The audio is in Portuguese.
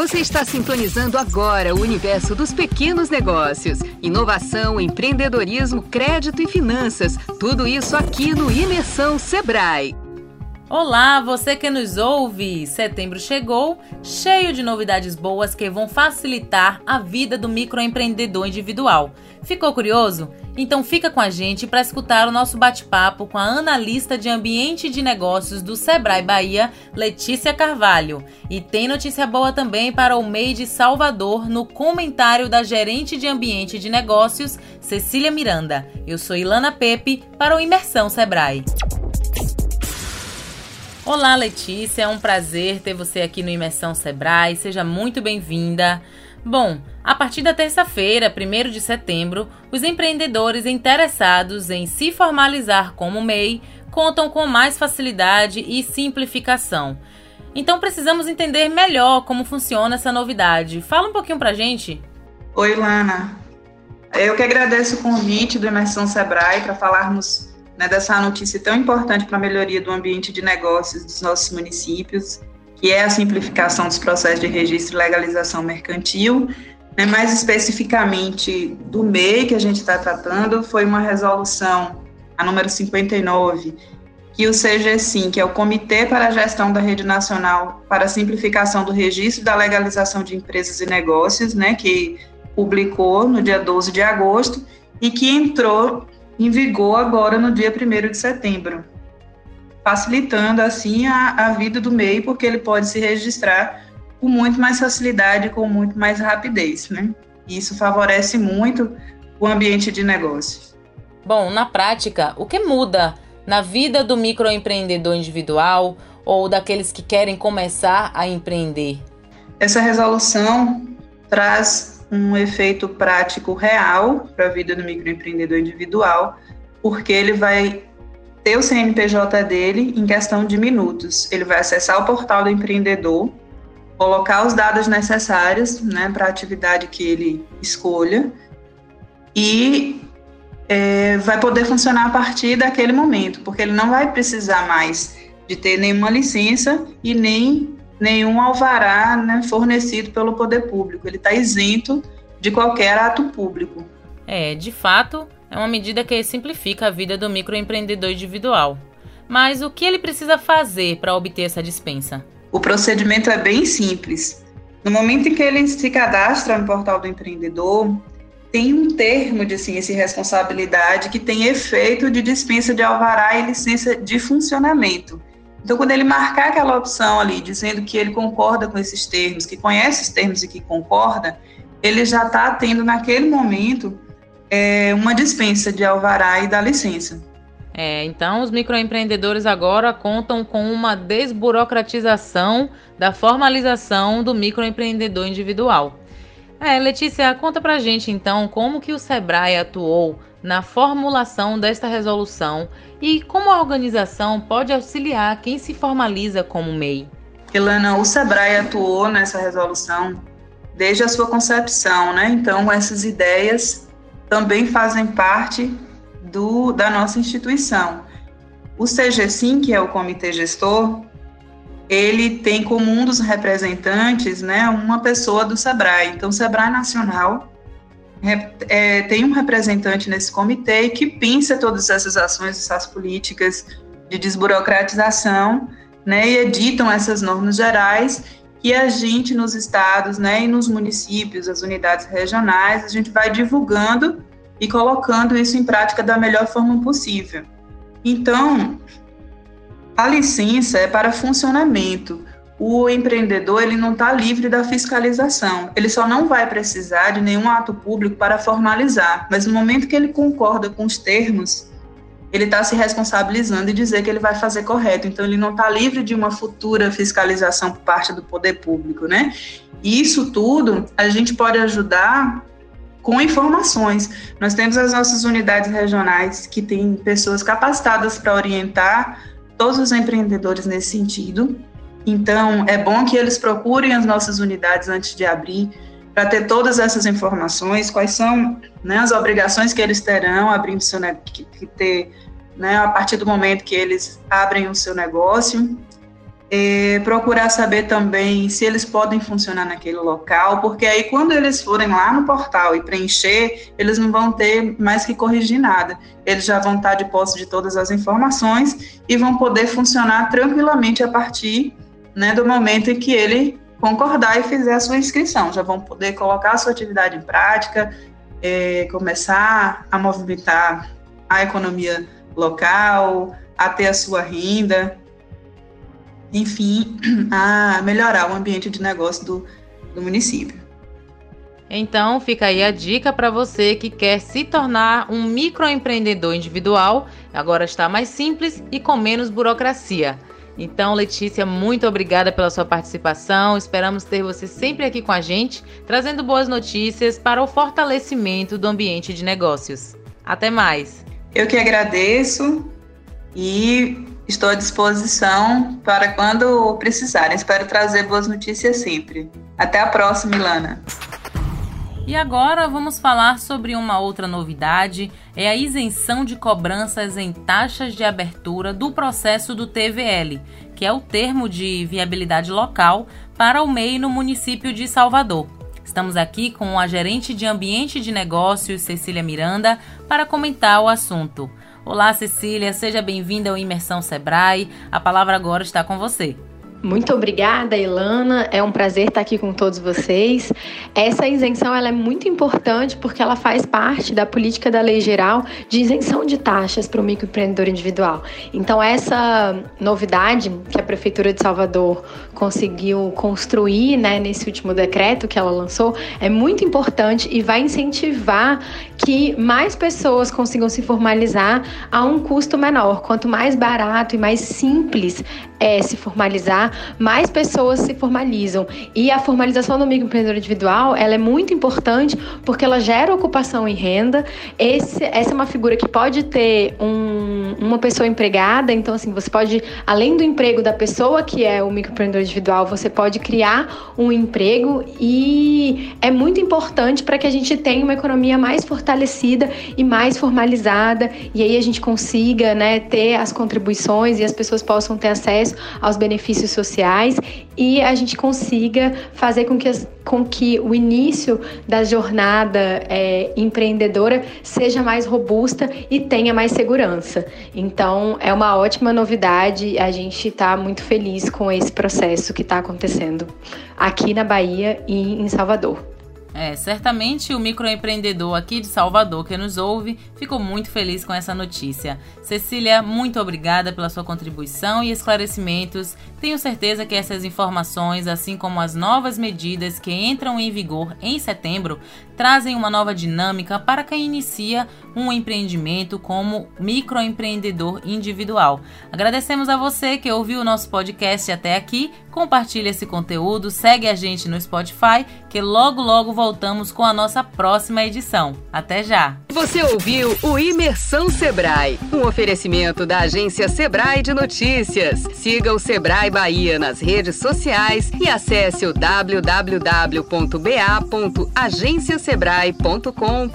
Você está sintonizando agora o universo dos pequenos negócios. Inovação, empreendedorismo, crédito e finanças. Tudo isso aqui no Imersão Sebrae. Olá, você que nos ouve! Setembro chegou, cheio de novidades boas que vão facilitar a vida do microempreendedor individual. Ficou curioso? Então fica com a gente para escutar o nosso bate-papo com a analista de ambiente de negócios do Sebrae Bahia, Letícia Carvalho. E tem notícia boa também para o MEI de Salvador no comentário da gerente de ambiente de negócios, Cecília Miranda. Eu sou Ilana Pepe para o Imersão Sebrae. Olá, Letícia, é um prazer ter você aqui no Imersão Sebrae. Seja muito bem-vinda. Bom, a partir da terça-feira, 1 de setembro, os empreendedores interessados em se formalizar como MEI contam com mais facilidade e simplificação. Então precisamos entender melhor como funciona essa novidade. Fala um pouquinho pra gente. Oi, Lana. Eu que agradeço o convite do Imersão Sebrae para falarmos né, dessa notícia tão importante para a melhoria do ambiente de negócios dos nossos municípios que é a simplificação dos processos de registro e legalização mercantil. Né, mais especificamente do MEI que a gente está tratando, foi uma resolução, a número 59, que o CGSIM, que é o Comitê para a Gestão da Rede Nacional para a Simplificação do Registro da Legalização de Empresas e Negócios, né, que publicou no dia 12 de agosto e que entrou em vigor agora no dia 1 de setembro facilitando assim a, a vida do MEI, porque ele pode se registrar com muito mais facilidade, com muito mais rapidez, né? Isso favorece muito o ambiente de negócios. Bom, na prática, o que muda na vida do microempreendedor individual ou daqueles que querem começar a empreender? Essa resolução traz um efeito prático real para a vida do microempreendedor individual, porque ele vai ter o CNPJ dele em questão de minutos. Ele vai acessar o portal do empreendedor, colocar os dados necessários né, para a atividade que ele escolha e é, vai poder funcionar a partir daquele momento, porque ele não vai precisar mais de ter nenhuma licença e nem nenhum alvará né, fornecido pelo poder público. Ele está isento de qualquer ato público. É, de fato, é uma medida que simplifica a vida do microempreendedor individual. Mas o que ele precisa fazer para obter essa dispensa? O procedimento é bem simples. No momento em que ele se cadastra no portal do empreendedor, tem um termo de ciência e responsabilidade que tem efeito de dispensa de alvará e licença de funcionamento. Então, quando ele marcar aquela opção ali, dizendo que ele concorda com esses termos, que conhece os termos e que concorda, ele já está tendo naquele momento é, uma dispensa de alvará e da licença. É, então, os microempreendedores agora contam com uma desburocratização da formalização do microempreendedor individual. É, Letícia, conta pra gente então como que o Sebrae atuou na formulação desta resolução e como a organização pode auxiliar quem se formaliza como MEI. Elana, o Sebrae atuou nessa resolução desde a sua concepção, né? Então, essas ideias também fazem parte do, da nossa instituição. O CGSIM, que é o Comitê Gestor, ele tem como um dos representantes né, uma pessoa do SEBRAE. Então, o SEBRAE Nacional é, tem um representante nesse comitê que pensa todas essas ações, essas políticas de desburocratização, né, e editam essas normas gerais que a gente nos estados, né, e nos municípios, as unidades regionais, a gente vai divulgando e colocando isso em prática da melhor forma possível. Então, a licença é para funcionamento. O empreendedor ele não está livre da fiscalização. Ele só não vai precisar de nenhum ato público para formalizar. Mas no momento que ele concorda com os termos ele está se responsabilizando e dizer que ele vai fazer correto. Então, ele não está livre de uma futura fiscalização por parte do poder público, né? E isso tudo a gente pode ajudar com informações. Nós temos as nossas unidades regionais que têm pessoas capacitadas para orientar todos os empreendedores nesse sentido. Então, é bom que eles procurem as nossas unidades antes de abrir, para ter todas essas informações, quais são né, as obrigações que eles terão abrindo seu que, que ter, né, a partir do momento que eles abrem o seu negócio. é, procurar saber também se eles podem funcionar naquele local, porque aí quando eles forem lá no portal e preencher, eles não vão ter mais que corrigir nada. Eles já vão estar de posse de todas as informações e vão poder funcionar tranquilamente a partir né, do momento em que ele concordar e fizer a sua inscrição. Já vão poder colocar a sua atividade em prática, é, começar a movimentar a economia local, a ter a sua renda, enfim, a melhorar o ambiente de negócio do, do município. Então, fica aí a dica para você que quer se tornar um microempreendedor individual. Agora está mais simples e com menos burocracia. Então, Letícia, muito obrigada pela sua participação. Esperamos ter você sempre aqui com a gente, trazendo boas notícias para o fortalecimento do ambiente de negócios. Até mais. Eu que agradeço e Estou à disposição para quando precisarem. Espero trazer boas notícias sempre. Até a próxima, Ilana. E agora vamos falar sobre uma outra novidade, é a isenção de cobranças em taxas de abertura do processo do TVL, que é o termo de viabilidade local para o MEI no município de Salvador. Estamos aqui com a gerente de ambiente de negócios, Cecília Miranda, para comentar o assunto. Olá, Cecília, seja bem-vinda ao Imersão Sebrae. A palavra agora está com você. Muito obrigada, Ilana. É um prazer estar aqui com todos vocês. Essa isenção ela é muito importante porque ela faz parte da política da Lei Geral de isenção de taxas para o microempreendedor individual. Então, essa novidade que a Prefeitura de Salvador conseguiu construir né, nesse último decreto que ela lançou é muito importante e vai incentivar que mais pessoas consigam se formalizar a um custo menor. Quanto mais barato e mais simples é se formalizar, mais pessoas se formalizam. E a formalização do microempreendedor individual, ela é muito importante porque ela gera ocupação e renda. Esse, essa é uma figura que pode ter um, uma pessoa empregada, então assim, você pode, além do emprego da pessoa que é o microempreendedor individual, você pode criar um emprego e é muito importante para que a gente tenha uma economia mais fortalecida e mais formalizada e aí a gente consiga, né, ter as contribuições e as pessoas possam ter acesso aos benefícios sociais e a gente consiga fazer com que, as, com que o início da jornada é, empreendedora seja mais robusta e tenha mais segurança. Então, é uma ótima novidade, a gente está muito feliz com esse processo que está acontecendo aqui na Bahia e em Salvador. É, certamente o microempreendedor aqui de Salvador que nos ouve ficou muito feliz com essa notícia. Cecília, muito obrigada pela sua contribuição e esclarecimentos. Tenho certeza que essas informações, assim como as novas medidas que entram em vigor em setembro, trazem uma nova dinâmica para quem inicia um empreendimento como microempreendedor individual. Agradecemos a você que ouviu o nosso podcast até aqui. Compartilhe esse conteúdo, segue a gente no Spotify, que logo logo voltamos com a nossa próxima edição. Até já! Você ouviu o Imersão Sebrae, um oferecimento da agência Sebrae de Notícias. Siga o Sebrae Bahia nas redes sociais e acesse o www.ba.agenciasebrae.com.br sebrae.com.br.